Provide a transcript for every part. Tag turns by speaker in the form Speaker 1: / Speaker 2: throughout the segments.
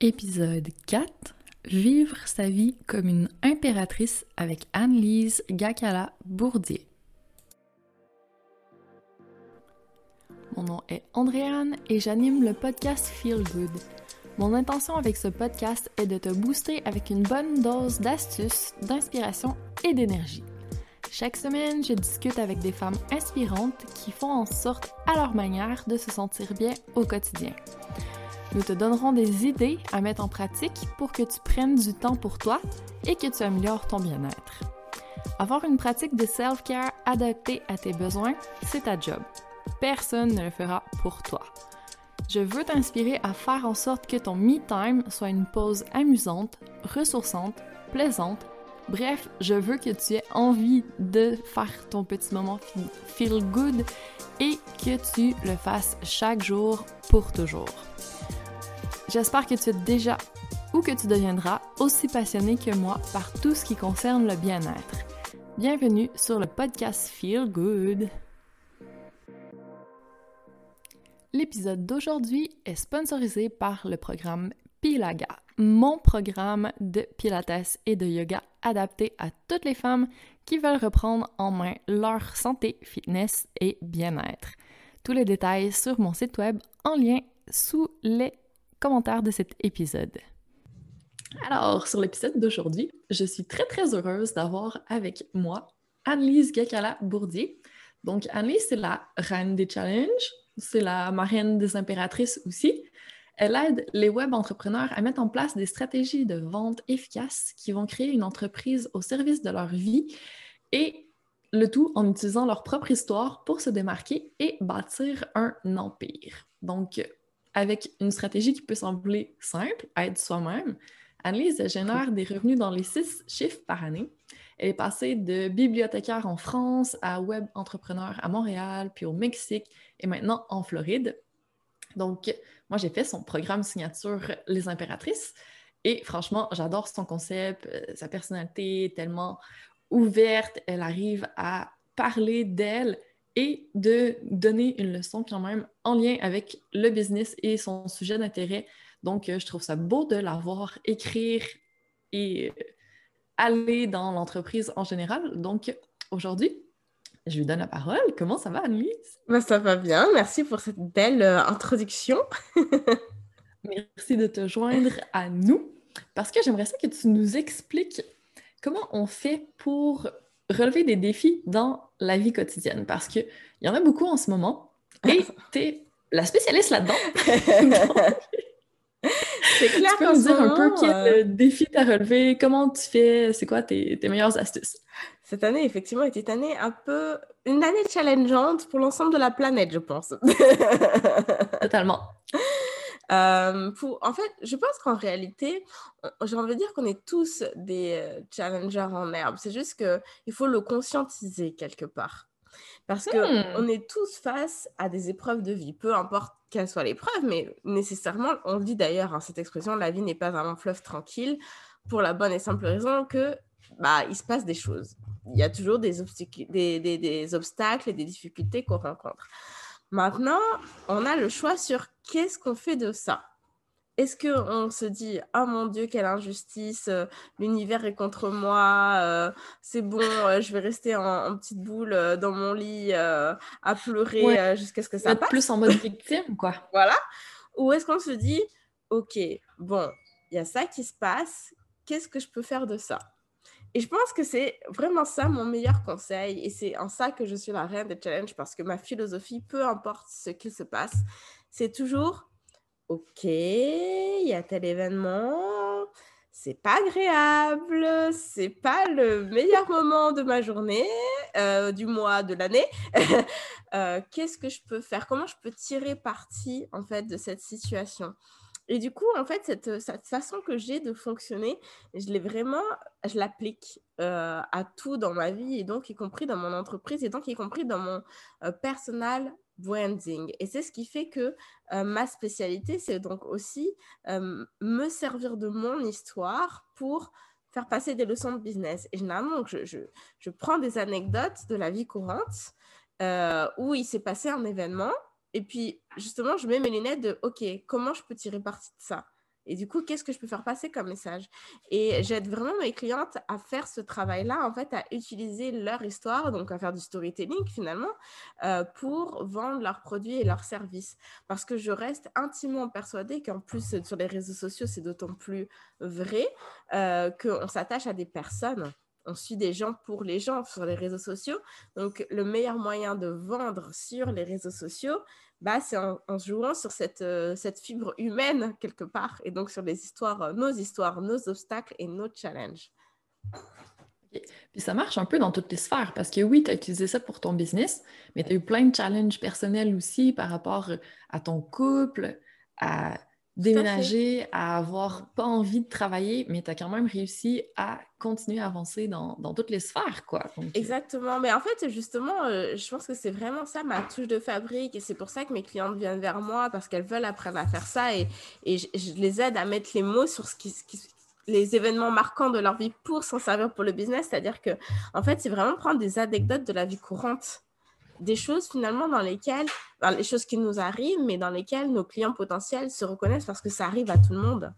Speaker 1: Épisode 4 Vivre sa vie comme une impératrice avec Anne-Lise Gakala-Bourdier. Mon nom est Andréane et j'anime le podcast Feel Good. Mon intention avec ce podcast est de te booster avec une bonne dose d'astuces, d'inspiration et d'énergie. Chaque semaine, je discute avec des femmes inspirantes qui font en sorte à leur manière de se sentir bien au quotidien. Nous te donnerons des idées à mettre en pratique pour que tu prennes du temps pour toi et que tu améliores ton bien-être. Avoir une pratique de self-care adaptée à tes besoins, c'est ta job. Personne ne le fera pour toi. Je veux t'inspirer à faire en sorte que ton me-time soit une pause amusante, ressourçante, plaisante. Bref, je veux que tu aies envie de faire ton petit moment feel good et que tu le fasses chaque jour pour toujours. J'espère que tu es déjà ou que tu deviendras aussi passionné que moi par tout ce qui concerne le bien-être. Bienvenue sur le podcast Feel Good. L'épisode d'aujourd'hui est sponsorisé par le programme Pilaga, mon programme de pilates et de yoga adapté à toutes les femmes qui veulent reprendre en main leur santé, fitness et bien-être. Tous les détails sur mon site web en lien sous les commentaire de cet épisode. Alors, sur l'épisode d'aujourd'hui, je suis très très heureuse d'avoir avec moi Annelise Gakala-Bourdier. Donc, Annelise, c'est la reine des challenges, c'est la marraine des impératrices aussi. Elle aide les web entrepreneurs à mettre en place des stratégies de vente efficaces qui vont créer une entreprise au service de leur vie et le tout en utilisant leur propre histoire pour se démarquer et bâtir un empire. Donc, avec une stratégie qui peut sembler simple, être soi-même, Annelise génère des revenus dans les six chiffres par année. Elle est passée de bibliothécaire en France à web entrepreneur à Montréal, puis au Mexique et maintenant en Floride. Donc, moi, j'ai fait son programme signature Les Impératrices et franchement, j'adore son concept, euh, sa personnalité est tellement ouverte, elle arrive à parler d'elle et de donner une leçon quand même en lien avec le business et son sujet d'intérêt. Donc, euh, je trouve ça beau de la voir écrire et euh, aller dans l'entreprise en général. Donc, aujourd'hui, je lui donne la parole. Comment ça va, Anne-Lise?
Speaker 2: Ben, ça va bien. Merci pour cette belle euh, introduction.
Speaker 1: Merci de te joindre à nous parce que j'aimerais ça que tu nous expliques comment on fait pour relever des défis dans la vie quotidienne parce qu'il y en a beaucoup en ce moment et tu es la spécialiste là-dedans. c'est clair. Tu peux nous dire un peu quel euh, défi tu as relevé, comment tu fais, c'est quoi tes, tes meilleures astuces?
Speaker 2: Cette année, effectivement, était une année un peu. une année challengeante pour l'ensemble de la planète, je pense.
Speaker 1: Totalement.
Speaker 2: Euh, pour, en fait, je pense qu'en réalité, j'ai envie de dire qu'on est tous des euh, challengers en herbe. C'est juste qu'il faut le conscientiser quelque part. Parce qu'on hmm. on est tous face à des épreuves de vie, peu importe quelle soit l'épreuve, mais nécessairement, on dit d'ailleurs hein, cette expression, la vie n'est pas un fleuve tranquille, pour la bonne et simple raison que bah, il se passe des choses. Il y a toujours des, des, des, des obstacles et des difficultés qu'on rencontre. Maintenant, on a le choix sur qu'est-ce qu'on fait de ça? Est-ce qu'on se dit oh mon Dieu quelle injustice euh, l'univers est contre moi euh, c'est bon euh, je vais rester en, petite boule dans mon lit à pleurer jusqu'à ce que ça passe?
Speaker 1: plus en mode victime quoi
Speaker 2: voilà ou est-ce qu'on se dit ok bon il y a ça qui se passe qu'est-ce que je peux faire de ça et je pense que c'est vraiment ça mon meilleur conseil. Et c'est en ça que je suis la reine des challenges parce que ma philosophie, peu importe ce qu'il se passe, c'est toujours OK, il y a tel événement, c'est pas agréable, c'est pas le meilleur moment de ma journée, euh, du mois, de l'année. Euh, qu'est-ce que je peux faire? Comment je peux tirer parti en fait de cette situation et du coup, en fait, cette, cette façon que j'ai de fonctionner, je l'ai vraiment, je l'applique euh, à tout dans ma vie, et donc y compris dans mon entreprise, et donc y compris dans mon personal branding. Et c'est ce qui fait que euh, ma spécialité, c'est donc aussi me servir de mon histoire pour faire passer des leçons de business. Et généralement, je, je, je prends des anecdotes de la vie courante où il s'est passé un événement et puis, justement, je mets mes lunettes de, OK, comment je peux tirer parti de ça? Et du coup, qu'est-ce que je peux faire passer comme message? Et j'aide vraiment mes clientes à faire ce travail-là, en fait, à utiliser leur histoire, donc à faire du storytelling finalement, euh, pour vendre leurs produits et leurs services. Parce que je reste intimement persuadée qu'en plus, sur les réseaux sociaux, c'est d'autant plus vrai euh, qu'on s'attache à des personnes on suit des gens pour les gens sur les réseaux sociaux. Donc, le meilleur moyen de vendre sur les réseaux sociaux, bah, c'est en, jouant sur cette, euh, cette fibre humaine quelque part, et donc sur les histoires, euh, nos histoires, nos obstacles et nos challenges.
Speaker 1: Puis ça marche un peu dans toutes les sphères, parce que oui, tu as utilisé ça pour ton business, mais tu as eu plein de challenges personnels aussi par rapport à ton couple, à déménager, à, avoir pas envie de travailler, mais tu as quand même réussi à continuer à avancer dans, toutes les sphères, quoi.
Speaker 2: Euh, Exactement. Mais en fait, justement, euh, je pense que c'est vraiment ça ma touche de fabrique et c'est pour ça que mes clientes viennent vers moi parce qu'elles veulent apprendre à faire ça et, et je, les aide à mettre les mots sur ce qui, les événements marquants de leur vie pour s'en servir pour le business. C'est-à-dire que, en fait, c'est vraiment prendre des anecdotes de la vie courante des choses finalement dans lesquelles, les choses qui nous arrivent, mais dans lesquelles nos clients potentiels se reconnaissent parce que ça arrive à tout le monde.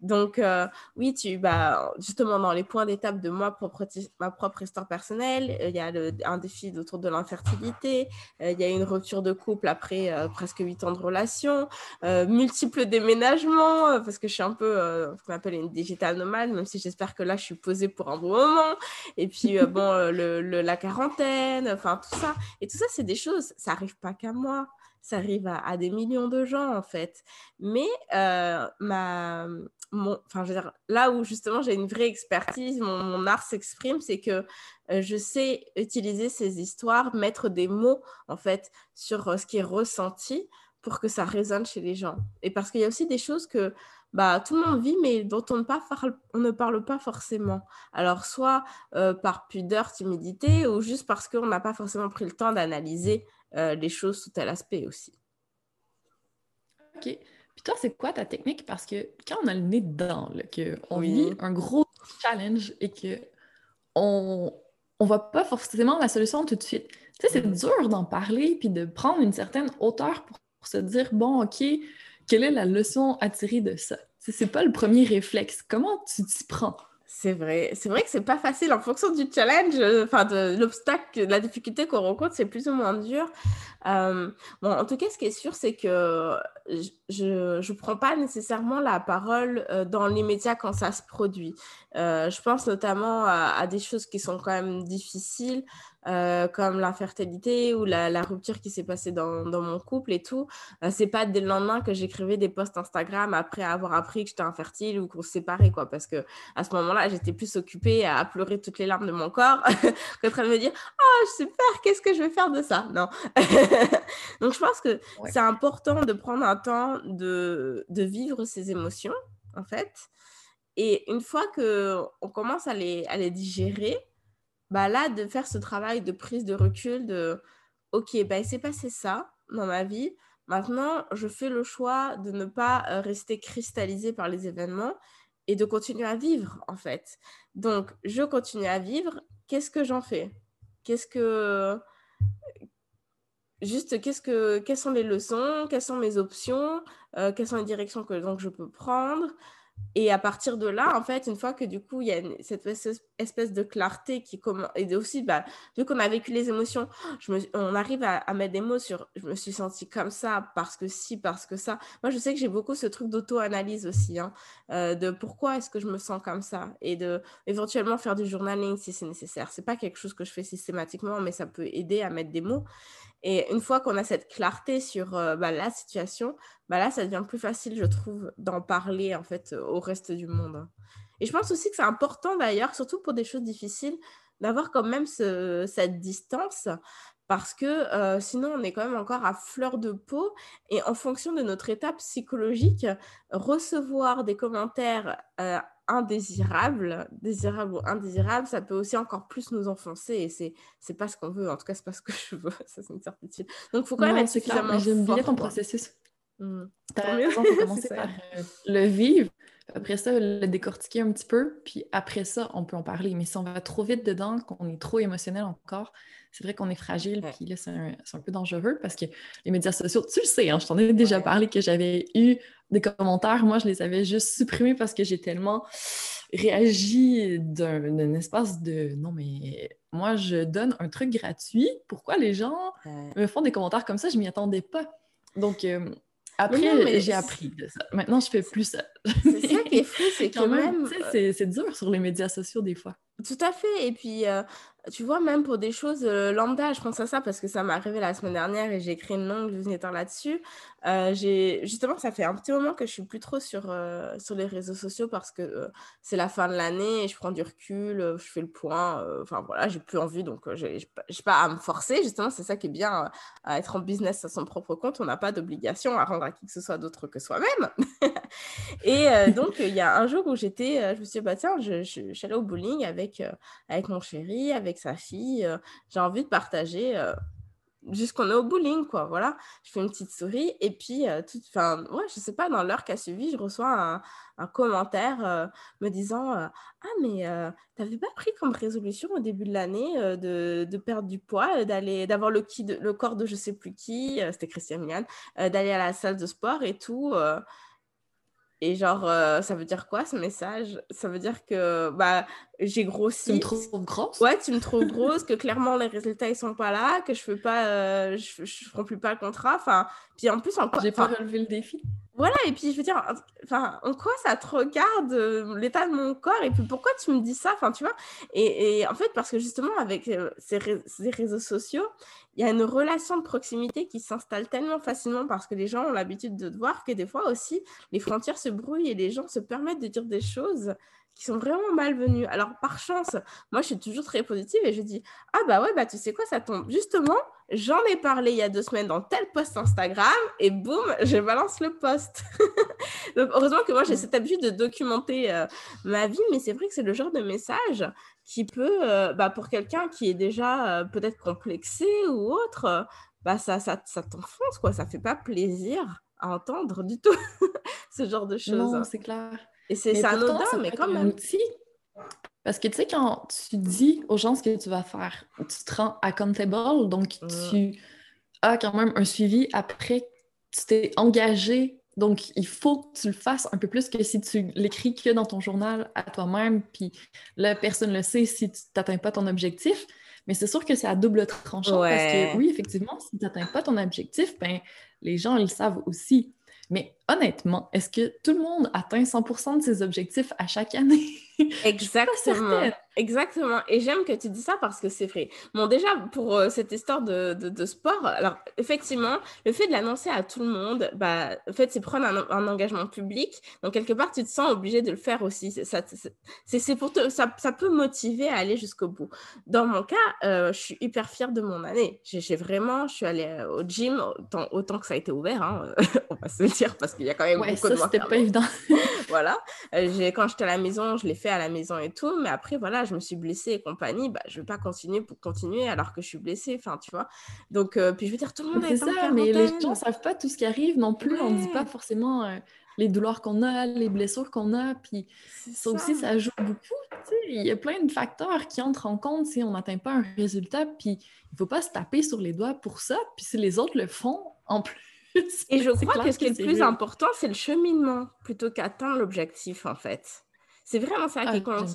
Speaker 2: Donc, euh, oui, tu, bah, justement, dans les points d'étape de moi, propre, ma propre histoire personnelle, euh, il y a un défi autour de l'infertilité, euh, il y a une rupture de couple après presque huit ans de relation, multiples déménagements, parce que je suis un peu ce qu'on appelle une digital nomade, même si j'espère que là, je suis posée pour un bon moment. Et puis, bon, le, la quarantaine, enfin, tout ça. Et tout ça, c'est des choses, ça n'arrive pas qu'à moi ça arrive à, des millions de gens en fait. Mais ma, enfin, je veux là où justement j'ai une vraie expertise, mon, art s'exprime, c'est que euh, je sais utiliser ces histoires, mettre des mots en fait sur euh, ce qui est ressenti pour que ça résonne chez les gens. Et parce qu'il y a aussi des choses que bah, tout le monde vit, mais dont on ne, parle, pas forcément. Alors, soit euh, par pudeur, timidité, ou juste parce qu'on n'a pas forcément pris le temps d'analyser les choses sous tel aspect aussi.
Speaker 1: Ok. Puis toi, c'est quoi ta technique? Parce que quand on a le nez dedans, qu'on vit un gros challenge et que on ne voit pas forcément la solution tout de suite. Tu sais, c'est mm-hmm. dur d'en parler puis de prendre une certaine hauteur pour, se dire, bon, OK, quelle est la leçon à tirer de ça? C'est pas le premier réflexe. Comment tu t'y prends?
Speaker 2: C'est vrai. C'est vrai que c'est pas facile en fonction du challenge, euh, enfin de l'obstacle, de la difficulté qu'on rencontre, c'est plus ou moins dur. Euh, bon, en tout cas, ce qui est sûr, c'est que je ne prends pas nécessairement la parole euh, dans les médias quand ça se produit. je pense notamment à, des choses qui sont quand même difficiles. Euh, comme l'infertilité ou la, rupture qui s'est passée dans, mon couple et tout. Euh, c'est pas dès le lendemain que j'écrivais des posts Instagram après avoir appris que j'étais infertile ou qu'on se séparait, quoi. Parce que à ce moment-là, j'étais plus occupée à pleurer toutes les larmes de mon corps qu'en train de me dire Oh, super, qu'est-ce que je vais faire de ça? Non. Donc, je pense que c'est important de prendre un temps de, de vivre ces émotions, en fait. Et une fois qu'on commence à les, à les digérer, bah là, de faire ce travail de prise de recul, de OK, bah, il s'est passé ça dans ma vie. Maintenant, je fais le choix de ne pas euh, rester cristallisé par les événements et de continuer à vivre, en fait. Donc, je continue à vivre. Qu'est-ce que j'en fais? Qu'est-ce que. Juste, qu'est-ce que... quelles sont les leçons Quelles sont mes options euh, Quelles sont les directions que donc, je peux prendre. Et à partir de là, en fait, une fois que du coup, il y a cette espèce de clarté qui commence, et aussi, bah, vu qu'on a vécu les émotions, on arrive à, mettre des mots sur je me suis sentie comme ça, parce que si, parce que ça. Moi, je sais que j'ai beaucoup ce truc d'auto-analyse aussi, hein, euh, de pourquoi est-ce que je me sens comme ça, et de éventuellement faire du journaling si c'est nécessaire. C'est pas quelque chose que je fais systématiquement, mais ça peut aider à mettre des mots. Et une fois qu'on a cette clarté sur euh, bah, la situation, bah, là, ça devient plus facile, je trouve, d'en parler en fait au reste du monde. Et je pense aussi que c'est important d'ailleurs, surtout pour des choses difficiles, d'avoir quand même cette distance parce que euh, sinon on est quand même encore à fleur de peau et en fonction de notre état psychologique, recevoir des commentaires euh, indésirable, désirable ou indésirable, ça peut aussi encore plus nous enfoncer et c'est c'est pas ce qu'on veut. En tout cas, c'est pas ce que je veux. Ça, c'est une certitude. Donc, il faut quand même être suffisamment
Speaker 1: J'aime bien ton processus. Mmh. raison, commencer par euh, le vivre, après ça, le décortiquer un petit peu, puis après ça, on peut en parler. Mais si on va trop vite dedans, qu'on est trop émotionnel encore, c'est vrai qu'on est fragile, puis là, c'est un, peu dangereux parce que les médias sociaux, tu le sais, hein, je t'en ai déjà parlé que j'avais eu des commentaires, moi, je les avais juste supprimés parce que j'ai tellement réagi d'un espace de non, mais moi, je donne un truc gratuit. Pourquoi les gens me font des commentaires comme ça? Je m'y attendais pas. Donc, euh, après, j'ai appris de ça. Maintenant, je fais plus ça.
Speaker 2: C'est ça qui est fou, c'est quand même.
Speaker 1: Euh c'est dur sur les médias sociaux des fois.
Speaker 2: Tout à fait. Et puis, euh, tu vois, même pour des choses euh, lambda, je pense à ça parce que ça m'est arrivé la semaine dernière et j'ai écrit une longue newsletter là-dessus. Euh, justement, ça fait un petit moment que je suis plus trop sur, sur les réseaux sociaux parce que c'est la fin de l'année et je prends du recul, je fais le point. Enfin voilà, j'ai plus envie, donc je n'ai pas à me forcer. Justement, c'est ça qui est bien à être en business à son propre compte. On n'a pas d'obligation à rendre à qui que ce soit d'autre que soi-même. et donc, il y a un jour où j'étais, je me suis dit, bah tiens, je, suis allée au bowling avec, avec mon chéri, avec sa fille. j'ai envie de partager jusqu'on est au bowling, quoi. Voilà, je fais une petite souris et puis, euh, tout, enfin, ouais, je sais pas, dans l'heure qui a suivi, je reçois un, un commentaire euh, me disant euh, Ah, mais t'avais pas pris comme résolution au début de l'année de, de, perdre du poids, d'aller, d'avoir le, le corps de je sais plus qui, c'était Christian Milan, d'aller à la salle de sport et tout. Et genre, euh, ça veut dire quoi ce message? Ça veut dire que bah, j'ai grossi.
Speaker 1: Tu me trouves grosse?
Speaker 2: Ouais, tu me trouves grosse, que clairement les résultats ils sont pas là, que je fais pas, euh, je, je, remplis pas le contrat. Enfin, puis en plus encore.
Speaker 1: J'ai pas relevé le défi.
Speaker 2: Voilà, et puis je veux dire, enfin, en quoi ça te regarde euh, l'état de mon corps et puis pourquoi tu me dis ça Enfin, tu vois? Et, et, en fait, parce que justement avec ces, ces réseaux sociaux, il y a une relation de proximité qui s'installe tellement facilement parce que les gens ont l'habitude de te voir que des fois aussi, les frontières se brouillent et les gens se permettent de dire des choses qui sont vraiment malvenues. Alors, par chance, moi, je suis toujours très positive et je dis Ah, bah ouais, bah tu sais quoi, ça tombe. Justement, j'en ai parlé il y a deux semaines dans tel post Instagram et boum, je balance le post. Donc, heureusement que moi, j'ai cette habitude de documenter euh, ma vie, mais c'est vrai que c'est le genre de message qui peut, euh, bah, pour quelqu'un qui est déjà euh, peut-être complexé ou autre, bah, ça, ça, ça t'enfonce, quoi. Ça fait pas plaisir à entendre du tout ce genre de choses.
Speaker 1: Non, c'est clair.
Speaker 2: Et c'est anodin, mais quand même. Outil.
Speaker 1: Parce que tu sais, quand tu dis aux gens ce que tu vas faire, tu te rends accountable, donc mm. tu as quand même un suivi après, tu t'es engagé. Donc, il faut que tu le fasses un peu plus que si tu l'écris que dans ton journal à toi-même, puis la personne le sait si tu n'atteins pas ton objectif. Mais c'est sûr que c'est à double tranchant parce que oui, effectivement, si tu n'atteins pas ton objectif, ben, les gens ils le savent aussi. Mais honnêtement, est-ce que tout le monde atteint 100% de ses objectifs à chaque année?
Speaker 2: Exactement. Exactement. Et j'aime que tu dis ça parce que c'est vrai. Bon, déjà, pour euh, cette histoire de, de, sport, alors effectivement, le fait de l'annoncer à tout le monde, bah, en fait, c'est prendre un, engagement public. Donc, quelque part, tu te sens obligé de le faire aussi. Ça, c'est pour te, ça, ça, peut motiver à aller jusqu'au bout. Dans mon cas, euh, je suis hyper fière de mon année. J'ai vraiment, je suis allée euh, au gym autant, autant, que ça a été ouvert, hein, on va se le dire, parce qu'il y a quand même beaucoup ça, de
Speaker 1: c'était pas évident.
Speaker 2: voilà. quand j'étais à la maison, je l'ai fait à la maison et tout. Mais après, voilà, je me suis blessée et compagnie, bah, je ne vais pas continuer pour continuer alors que je suis blessée, enfin, tu vois. Donc, euh, puis je veux dire, tout le monde
Speaker 1: est, ça, mais les gens ne savent pas tout ce qui arrive non plus. On ne dit pas forcément euh, les douleurs qu'on a, les blessures qu'on a, puis ça, aussi, ça joue beaucoup. Il y a plein de facteurs qui entrent en compte si on n'atteint pas un résultat, puis il ne faut pas se taper sur les doigts pour ça, puis si les autres le font, en plus.
Speaker 2: Et je crois que ce qui est le plus important, c'est le cheminement plutôt qu'atteindre l'objectif, en fait. C'est vraiment ça qui ah, compte.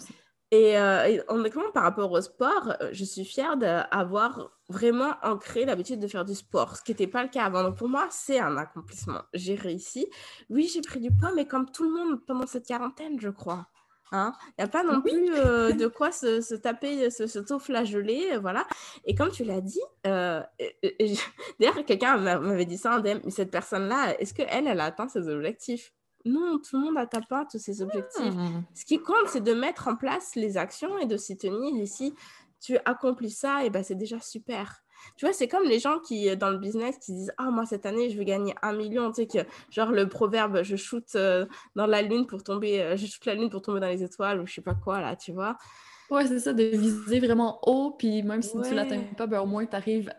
Speaker 2: Et, euh, honnêtement, par rapport au sport, euh, je suis fière d'avoir vraiment ancré l'habitude de faire du sport, ce qui n'était pas le cas avant. Donc pour moi, c'est un accomplissement. J'ai réussi. Oui, j'ai pris du poids, mais comme tout le monde pendant cette quarantaine, je crois. Hein Il n'y a pas non plus euh, de quoi se, se taper, se, se flageller voilà. Et comme tu l'as dit, d'ailleurs, quelqu'un m'avait dit ça en DM, mais cette personne-là, est-ce qu'elle, elle a atteint ses objectifs? Non, tout le monde n'atteint pas tous ses objectifs. Ah. Ce qui compte, c'est de mettre en place les actions et de s'y tenir. Et si tu accomplis ça, et ben c'est déjà super. Tu vois, c'est comme les gens qui, dans le business, qui disent Ah, moi, cette année, je vais gagner un million. Tu sais, que, genre le proverbe Je shoot euh, dans la lune pour tomber, euh, je shoot la lune pour tomber dans les étoiles, ou je sais pas quoi, là, tu vois.
Speaker 1: Ouais, c'est ça, de viser vraiment haut, puis même si tu tu l'atteins pas, ben, au moins, tu arrives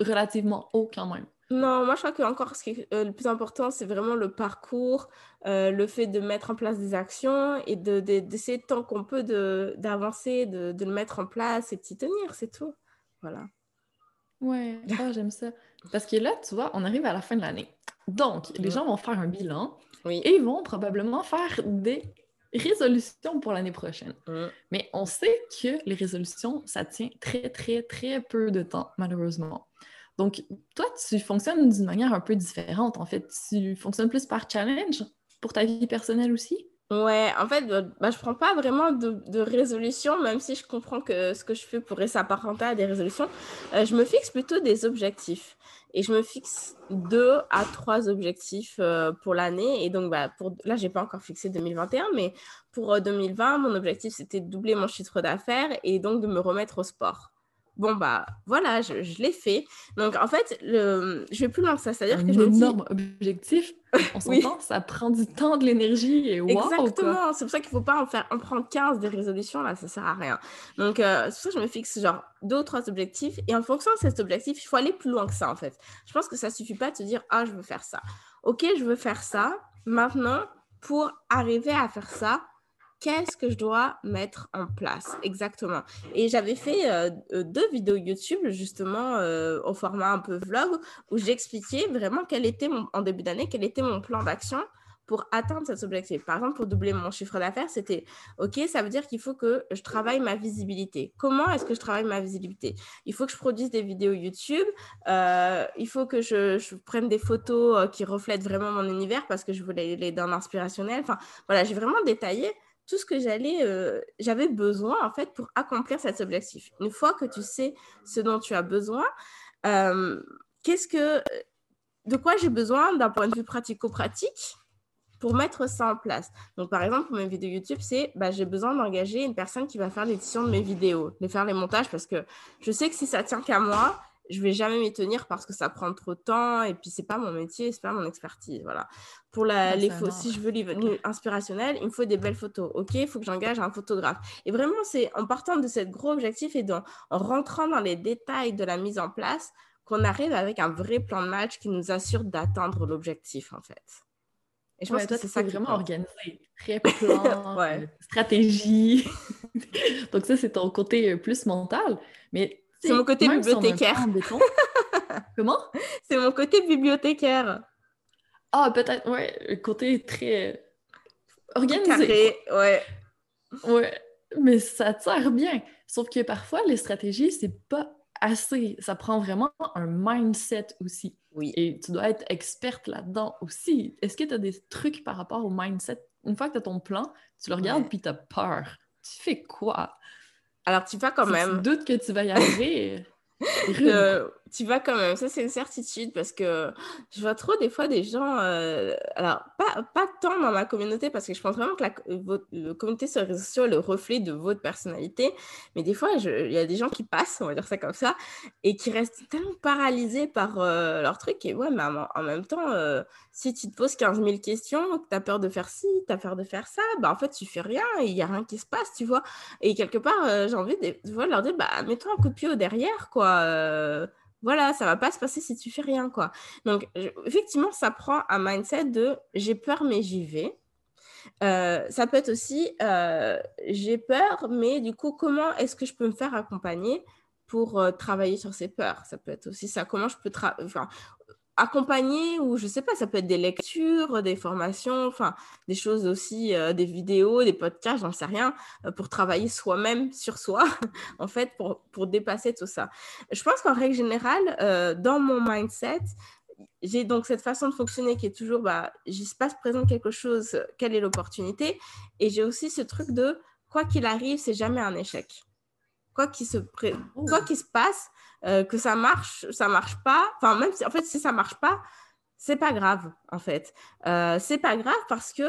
Speaker 1: relativement haut quand même.
Speaker 2: Non, moi je crois que encore ce qui est euh, le plus important, c'est vraiment le parcours, euh, le fait de mettre en place des actions et de, d'essayer tant qu'on peut d'avancer, de, de, le mettre en place et de s'y tenir, c'est tout. Voilà.
Speaker 1: Ouais, ah, j'aime ça. Parce que là, tu vois, on arrive à la fin de l'année. Donc, les gens vont faire un bilan
Speaker 2: Oui.
Speaker 1: et ils vont probablement faire des résolutions pour l'année prochaine.
Speaker 2: Mm.
Speaker 1: Mais on sait que les résolutions, ça tient très, très, très peu de temps, malheureusement. Donc, toi, tu fonctionnes d'une manière un peu différente, en fait. Tu fonctionnes plus par challenge pour ta vie personnelle aussi?
Speaker 2: Ouais, en fait, bah, bah, je prends pas vraiment de, de résolution, même si je comprends que ce que je fais pourrait s'apparenter à des résolutions. Euh, je me fixe plutôt des objectifs. Et je me fixe deux à trois objectifs euh, pour l'année. Et donc, bah, pour... là, j'ai pas encore fixé 2021, mais pour euh, 2020, mon objectif, c'était de doubler mon chiffre d'affaires et donc de me remettre au sport. Bon, bah voilà, je, je l'ai fait. Donc, en fait, le... je vais plus loin que ça. C'est-à-dire que je me dis...
Speaker 1: énorme objectif. On
Speaker 2: Oui.
Speaker 1: s'entend, ça prend du temps, de l'énergie et wow.
Speaker 2: Exactement, c'est pour ça qu'il faut pas en faire en prendre 15 des résolutions là, ça sert à rien. Donc euh, c'est pour ça que je me fixe genre deux ou trois objectifs et en fonction de cet objectif, il faut aller plus loin que ça en fait. Je pense que ça suffit pas de se dire ah je veux faire ça. OK, je veux faire ça. Maintenant, pour arriver à faire ça, qu'est-ce que je dois mettre en place exactement Et j'avais fait euh, euh, deux vidéos YouTube justement euh, au format un peu vlog où j'expliquais vraiment quel était mon en début d'année quel était mon plan d'action pour atteindre cet objectif. Par exemple, pour doubler mon chiffre d'affaires, c'était OK, ça veut dire qu'il faut que je travaille ma visibilité. Comment est-ce que je travaille ma visibilité? Il faut que je produise des vidéos YouTube, il faut que je, je prenne des photos qui reflètent vraiment mon univers parce que je voulais les dans l'inspirationnel. Enfin, voilà, j'ai vraiment détaillé tout ce que j'allais, euh, j'avais besoin en fait pour accomplir cet objectif. Une fois que tu sais ce dont tu as besoin, euh, qu'est-ce que, de quoi j'ai besoin d'un point de vue pratico-pratique pour mettre ça en place? Donc, par exemple, pour mes vidéos YouTube, c'est bah, j'ai besoin d'engager une personne qui va faire l'édition de mes vidéos, de faire les montages, parce que je sais que si ça tient qu'à moi, je vais jamais m'y tenir parce que ça prend trop de temps et puis c'est pas mon métier, c'est pas mon expertise, voilà. Pour la,
Speaker 1: Ah,
Speaker 2: les photos, si je veux les inspirationnel, il me faut des belles photos. Ok, il faut que j'engage un photographe. Et vraiment, c'est en partant de ce gros objectif et dans- en rentrant dans les détails de la mise en place qu'on arrive avec un vrai plan de match qui nous assure d'atteindre l'objectif en fait. Et je pense
Speaker 1: Ouais,
Speaker 2: que c'est ça
Speaker 1: vraiment organisé. Très plan,
Speaker 2: Ouais.
Speaker 1: euh, stratégie. Donc ça, c'est ton côté euh, plus mental. Mais
Speaker 2: C'est mon côté
Speaker 1: même
Speaker 2: bibliothécaire.
Speaker 1: béton- Comment?
Speaker 2: C'est mon côté bibliothécaire.
Speaker 1: Ah, peut-être, ouais, le côté très euh, organisé.
Speaker 2: Carré, ouais.
Speaker 1: Ouais, mais ça sert bien. Sauf que parfois, les stratégies, c'est pas assez. Ça prend vraiment un mindset aussi.
Speaker 2: Oui.
Speaker 1: Et tu dois être experte là-dedans aussi. Est-ce que tu as des trucs par rapport au mindset? Une fois que tu as ton plan, tu le regardes
Speaker 2: Ouais.
Speaker 1: puis tu as peur. Tu fais quoi?
Speaker 2: Alors, tu vas quand même.
Speaker 1: tu doutes que tu vas y arriver.
Speaker 2: Euh, tu vas quand même, ça c'est une certitude parce que je vois trop des fois des gens, euh, alors pas, pas tant dans ma communauté parce que je pense vraiment que la, votre, le communauté sur les réseaux sociaux est le reflet de votre personnalité, mais des fois il y a des gens qui passent, on va dire ça comme ça, et qui restent tellement paralysés par euh, leur truc et ouais, mais en, même temps, euh, si tu te poses 15 000 questions, que tu as peur de faire ci, tu as peur de faire ça, bah en fait tu fais rien il n'y a rien qui se passe, tu vois. Et quelque part, euh, j'ai envie de, vois, de leur dire, bah mets-toi un coup de pied au derrière, quoi. Voilà, ça va pas se passer si tu fais rien, quoi. Donc, effectivement, ça prend un mindset de j'ai peur, mais j'y vais. Euh, ça peut être aussi euh, j'ai peur, mais du coup, comment est-ce que je peux me faire accompagner pour euh, travailler sur ces peurs? Ça peut être aussi ça. Comment je peux enfin, accompagner ou je sais pas, ça peut être des lectures, des formations, enfin des choses aussi, euh, des vidéos, des podcasts, j'en sais rien, euh, pour travailler soi-même sur soi, en fait, pour, dépasser tout ça. Je pense qu'en règle générale, euh, dans mon mindset, j'ai donc cette façon de fonctionner qui est toujours, bah, il se passe présent quelque chose, quelle est l'opportunité Et j'ai aussi ce truc de, quoi qu'il arrive, c'est jamais un échec. Quoi qu'il se, pré-
Speaker 1: Oh.
Speaker 2: quoi qu'il se passe, euh, que ça marche, ça marche pas, enfin même si, en fait, si ça marche pas, c'est pas grave, en fait. Euh, c'est pas grave parce que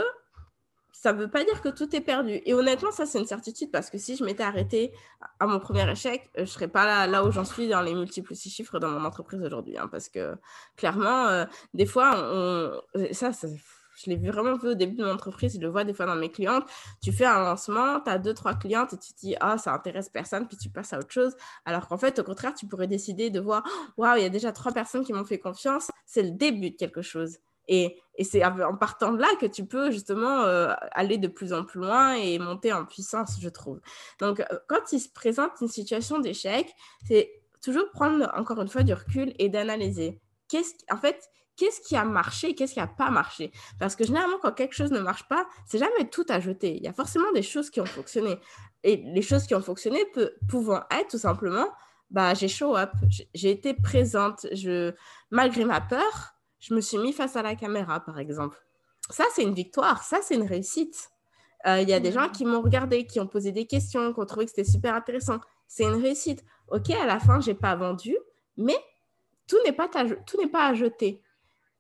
Speaker 2: ça veut pas dire que tout est perdu. Et honnêtement, ça, c'est une certitude parce que si je m'étais arrêtée à mon premier échec, euh, je serais pas là, là où j'en suis dans les multiples six chiffres dans mon entreprise aujourd'hui. hein, parce que clairement, euh, des fois, on... ça, ça- je l'ai vraiment vu au début de mon entreprise, je le vois des fois dans mes clientes. Tu fais un lancement, tu as deux, trois clientes et tu te dis, ah, ça intéresse personne, puis tu passes à autre chose. Alors qu'en fait, au contraire, tu pourrais décider de voir, waouh, il y a déjà trois personnes qui m'ont fait confiance. C'est le début de quelque chose. Et, et c'est en partant de là que tu peux justement euh, aller de plus en plus loin et monter en puissance, je trouve. Donc, euh, quand il se présente une situation d'échec, c'est toujours prendre encore une fois du recul et d'analyser. Qu'est-ce, en fait, qu'est-ce qui a marché, qu'est-ce qui n'a pas marché. Parce que généralement, quand quelque chose ne marche pas, c'est jamais tout à jeter. Il y a forcément des choses qui ont fonctionné. Et les choses qui ont fonctionné pouvant être tout simplement, bah, j'ai show up, j'ai été présente. Je, malgré ma peur, je me suis mis face à la caméra, par exemple. Ça, c'est une victoire, ça, c'est une réussite. Euh, il y a des gens qui m'ont regardé, qui ont posé des questions, qui ont trouvé que c'était super intéressant. C'est une réussite. Ok, à la fin, j'ai pas vendu, mais tout n'est pas, tout n'est pas à jeter.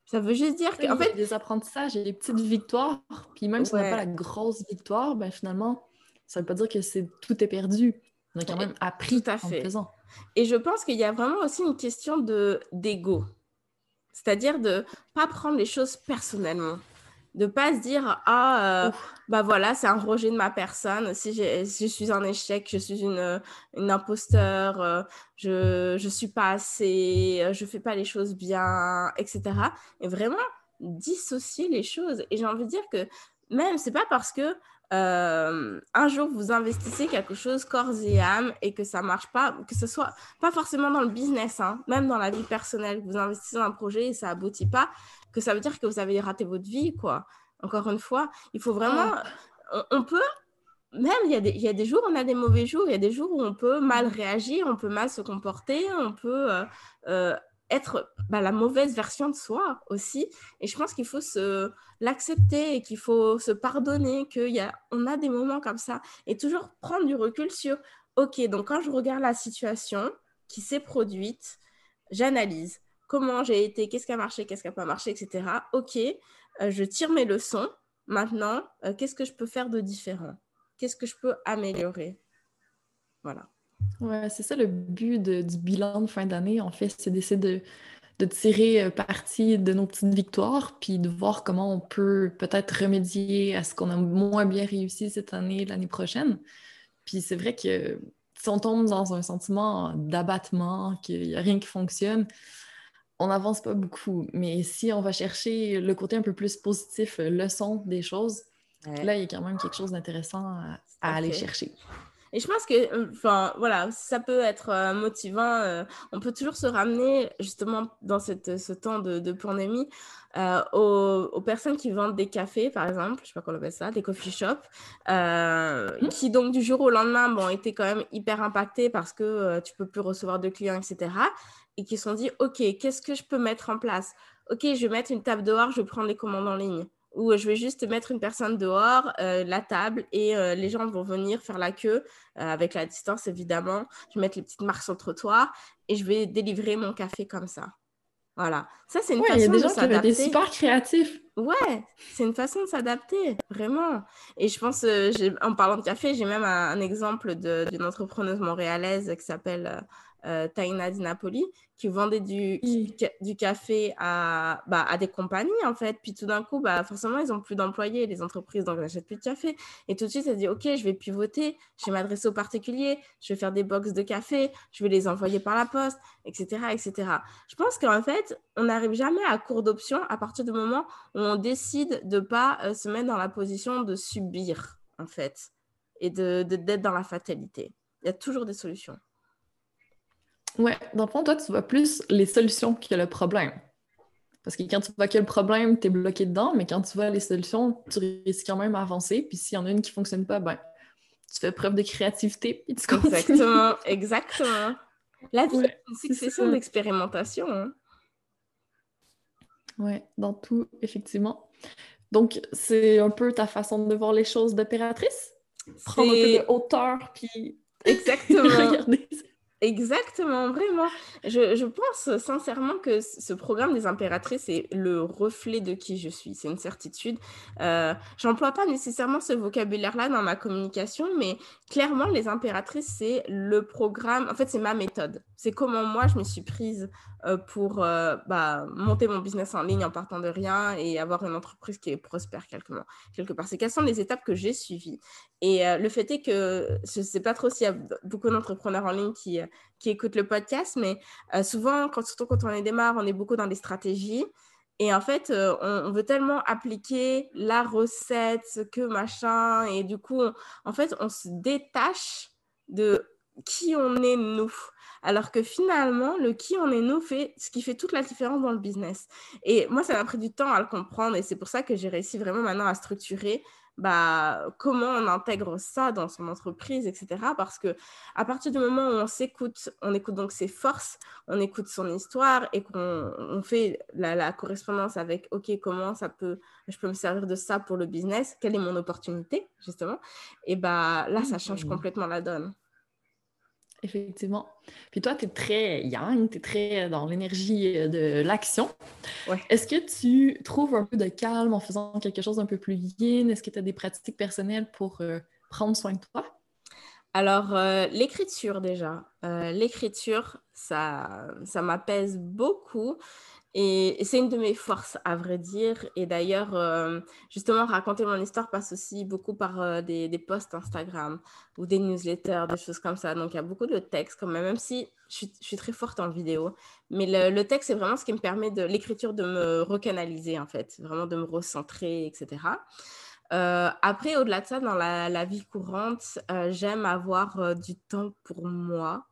Speaker 2: Ça veut juste dire qu'en fait...
Speaker 1: des apprentissages et des petites victoires. Puis même si on n'a pas la grosse victoire, ben finalement, ça ne veut pas dire que c'est tout est perdu. On a quand même appris tout à fait. en faisant.
Speaker 2: Et je pense qu'il y a vraiment aussi une question de d'ego. C'est-à-dire de ne pas prendre les choses personnellement de pas se dire ah euh, bah voilà c'est un rejet de ma personne. Si, je suis un échec je suis une, une imposteur euh, je je suis pas assez euh, je fais pas les choses bien etc et vraiment dissocier les choses. Et j'ai envie de dire que même c'est pas parce que un jour vous investissez quelque chose corps et âme et que ça marche pas, que ce soit pas forcément dans le business, hein, même dans la vie personnelle, vous investissez dans un projet et ça aboutit pas, que ça veut dire que vous avez raté votre vie, quoi. Encore une fois, il faut vraiment. On, peut. Même, il y, a des, il y, a des, jours on a des mauvais jours, il y a des jours où on peut mal réagir, on peut mal se comporter, on peut euh, euh, être bah, la mauvaise version de soi aussi. Et je pense qu'il faut se l'accepter et qu'il faut se pardonner, qu'on a, a des moments comme ça. Et toujours prendre du recul sur, OK, donc quand je regarde la situation qui s'est produite, j'analyse comment j'ai été, qu'est-ce qui a marché, qu'est-ce qui n'a pas marché, etc. Ok, euh, je tire mes leçons. Maintenant, euh, qu'est-ce que je peux faire de différent? Qu'est-ce que je peux améliorer? Voilà.
Speaker 1: Ouais, c'est ça le but du bilan de fin d'année, en fait, c'est d'essayer de, de, tirer euh, parti de nos petites victoires, puis de voir comment on peut peut-être remédier à ce qu'on a moins bien réussi cette année, l'année prochaine. Puis c'est vrai que si on tombe dans un sentiment d'abattement, qu'il n'y a rien qui fonctionne, on n'avance pas beaucoup. Mais si on va chercher le côté un peu plus positif, euh, leçon des choses, là, il y a quand même quelque chose d'intéressant à, aller chercher.
Speaker 2: Et je pense que, euh, enfin, voilà, ça peut être euh, motivant. on peut toujours se ramener, justement, dans cette, ce temps de, pandémie, aux, personnes qui vendent des cafés, par exemple, je sais pas comment on appelle ça, des coffee shops, mmh. qui, donc, du jour au lendemain, bon, étaient quand même hyper impactés parce que tu peux plus recevoir de clients, etc et qui se sont dit, OK, qu'est-ce que je peux mettre en place? OK, je vais mettre une table dehors, je vais prendre les commandes en ligne. Ou je vais juste mettre une personne dehors, euh, la table, et euh, les gens vont venir faire la queue, euh, avec la distance évidemment. Je vais mettre les petites marques sur le trottoir et je vais délivrer mon café comme ça. Voilà. Ça, c'est une façon de s'adapter.
Speaker 1: C'est super créatif.
Speaker 2: Ouais, c'est une façon de s'adapter, vraiment. Et je pense, en parlant de café, j'ai même un, un exemple d'une entrepreneuse montréalaise qui s'appelle euh, Taina Di Napoli, qui vendait du, du café à, bah, à des compagnies, en fait. Puis tout d'un coup, bah, forcément, ils n'ont plus d'employés, les entreprises, donc n'achètent plus de café. Et tout de suite, elle dit, OK, je vais pivoter, je vais m'adresser aux particuliers, je vais faire des box de café, je vais les envoyer par la poste, etc., etc. Je pense qu'en fait, on n'arrive jamais à court d'options à partir du moment où on décide de ne pas euh, se mettre dans la position de subir, en fait, et d'être de, d'être dans la fatalité. Il y a toujours des solutions.
Speaker 1: Ouais, dans le fond, toi, tu vois plus les solutions que le problème. Parce que quand tu vois que le problème, tu es bloqué dedans, mais quand tu vois les solutions, tu risques quand même à avancer. Puis s'il y en a une qui ne fonctionne pas, ben, tu fais preuve de créativité et tu continues.
Speaker 2: Exactement, exactement. La vie, c'est une succession d'expérimentations. Hein.
Speaker 1: Oui, dans tout, effectivement. Donc, c'est un peu ta façon de voir les choses d'opératrice? Prendre un peu de hauteur, puis...
Speaker 2: Exactement. Exactement, vraiment. Je, pense sincèrement que ce programme des impératrices est le reflet de qui je suis, c'est une certitude. Euh, J'emploie pas nécessairement ce vocabulaire-là dans ma communication, mais clairement, les impératrices, c'est le programme, en fait, c'est ma méthode. C'est comment moi, je me suis prise euh, pour euh, bah, monter mon business en ligne en partant de rien et avoir une entreprise qui est prospère quelque, quelque part. C'est quelles sont les étapes que j'ai suivies. Et euh, le fait est que, je ne sais pas trop s'il y a beaucoup d'entrepreneurs en ligne qui, écoutent le podcast, mais souvent, surtout quand on est démarre, on est beaucoup dans des stratégies. Et en fait, on, veut tellement appliquer la recette, que machin, et du coup, en fait, on se détache de qui on est nous. Alors que finalement, le qui on est nous fait ce qui fait toute la différence dans le business. Et moi, ça m'a pris du temps à le comprendre et c'est pour ça que j'ai réussi vraiment maintenant à structurer bah, comment on intègre ça dans son entreprise, etc. Parce que à partir du moment où on s'écoute, on écoute donc ses forces, on écoute son histoire et qu'on fait la, correspondance avec, OK, comment ça peut, je peux me servir de ça pour le business, quelle est mon opportunité, justement, et bah là, ça change mmh. complètement la donne.
Speaker 1: Effectivement. Puis toi, tu es très young, tu es très dans l'énergie euh, de l'action. Est-ce que tu trouves un peu de calme en faisant quelque chose d'un peu plus yin? Est-ce que tu as des pratiques personnelles pour euh, prendre soin de toi?
Speaker 2: Alors, euh, l'écriture déjà. l'écriture, ça, ça m'apaise beaucoup. Et, c'est une de mes forces, à vrai dire. Et d'ailleurs, euh, justement, raconter mon histoire passe aussi beaucoup par euh, des, posts Instagram ou des newsletters, des choses comme ça. Donc, il y a beaucoup de quand même, si je suis, très forte en vidéo. Mais le, texte, c'est vraiment ce qui me permet de l'écriture de me recanaliser, en fait, vraiment de me recentrer, etc. Euh, après, au-delà de ça, dans la vie courante, j'aime avoir du temps pour moi.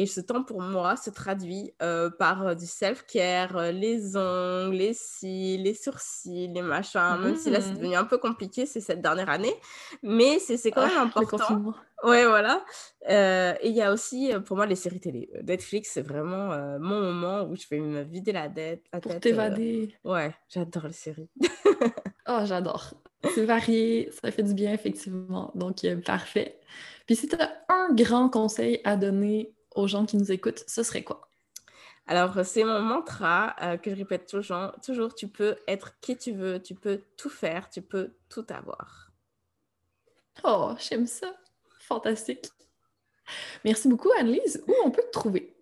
Speaker 2: Et ce temps pour moi se traduit euh, par euh, du self-care, euh, les ongles, les cils, les sourcils, les machins. Même si là, c'est devenu un peu compliqué, c'est cette dernière année. Mais c'est quand même ah, important. Ouais, voilà. et il y a aussi, pour moi, les séries télé. Netflix, c'est vraiment mon moment où je vais me vider la, tête.
Speaker 1: pour t'évader.
Speaker 2: Ouais, j'adore les séries.
Speaker 1: oh, j'adore. C'est varié, ça fait du bien, effectivement. Donc, parfait. Puis si tu as un grand conseil à donner aux gens qui nous écoutent, ce serait quoi?
Speaker 2: Alors, c'est mon mantra euh, que je répète toujours, toujours, tu peux être qui tu veux, tu peux tout faire, tu peux tout avoir.
Speaker 1: Oh, j'aime ça. Fantastique. Merci beaucoup, Annelise. Où on peut te trouver?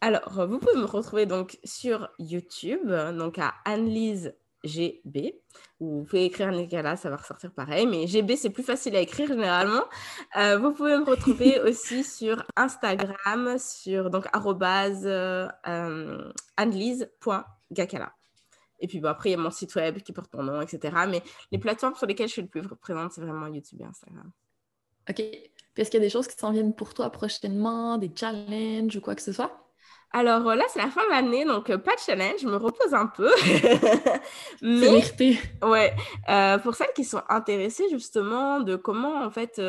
Speaker 2: Alors, vous pouvez me retrouver donc sur YouTube, donc à Annelise GB. Vous pouvez écrire Nicolas, ça va ressortir pareil, mais GB, c'est plus facile à écrire généralement. Euh, vous pouvez me retrouver aussi sur Instagram, sur donc arrobase euh, Et puis bon, après, il y a mon site web qui porte mon nom, etc. Mais les plateformes sur lesquelles je suis le plus présente, c'est vraiment YouTube et Instagram.
Speaker 1: OK. Puis est-ce qu'il y a des choses qui s'en viennent pour toi prochainement, des challenges ou quoi que ce soit?
Speaker 2: Alors euh, là, c'est la fin de l'année, donc euh, pas de challenge, je me repose un peu.
Speaker 1: Mais
Speaker 2: ouais, euh, pour celles qui sont intéressées justement de comment en fait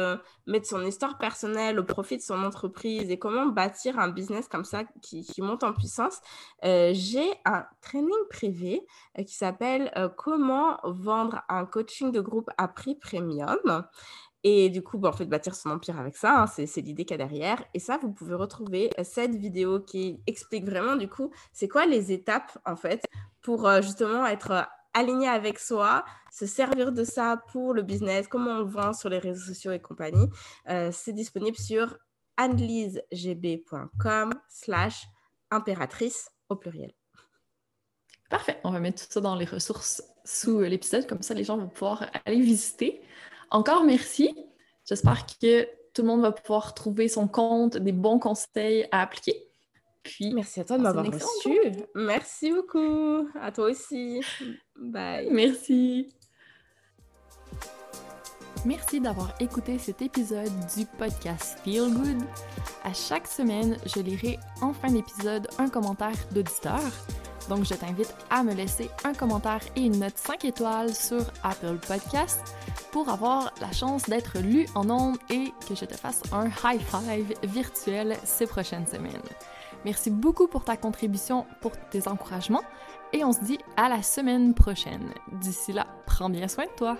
Speaker 2: mettre son histoire personnelle au profit de son entreprise et comment bâtir un business comme ça qui, qui monte en puissance, j'ai un training privé qui s'appelle Comment vendre un coaching de groupe à prix premium. Et du coup, bah, en fait, bâtir son empire avec ça, hein, c'est l'idée qu'il y a derrière. Et ça, vous pouvez retrouver euh, cette vidéo qui explique vraiment, du coup, c'est quoi les étapes, en fait, pour euh, justement être euh, aligné avec soi, se servir de ça pour le business, comment on le vend sur les réseaux sociaux et compagnie. c'est disponible sur anneliesegb.com slash impératrice au pluriel.
Speaker 1: Parfait. On va mettre tout ça dans les ressources sous l'épisode, comme ça les gens vont pouvoir aller visiter. Encore merci. J'espère que tout le monde va pouvoir trouver son compte, des bons conseils à appliquer.
Speaker 2: Puis, merci à toi de m'avoir reçu. Merci beaucoup. À toi aussi. Bye.
Speaker 1: Merci. Merci d'avoir écouté cet épisode du podcast Feel Good. À chaque semaine, je lirai en fin d'épisode un commentaire d'auditeur donc, je t'invite à me laisser un commentaire et une note 5 étoiles sur Apple Podcast pour avoir la chance d'être lu en ondes et que je te fasse un high five virtuel ces prochaines semaines. Merci beaucoup pour ta contribution, pour tes encouragements et on se dit à la semaine prochaine. D'ici là, prends bien soin de toi.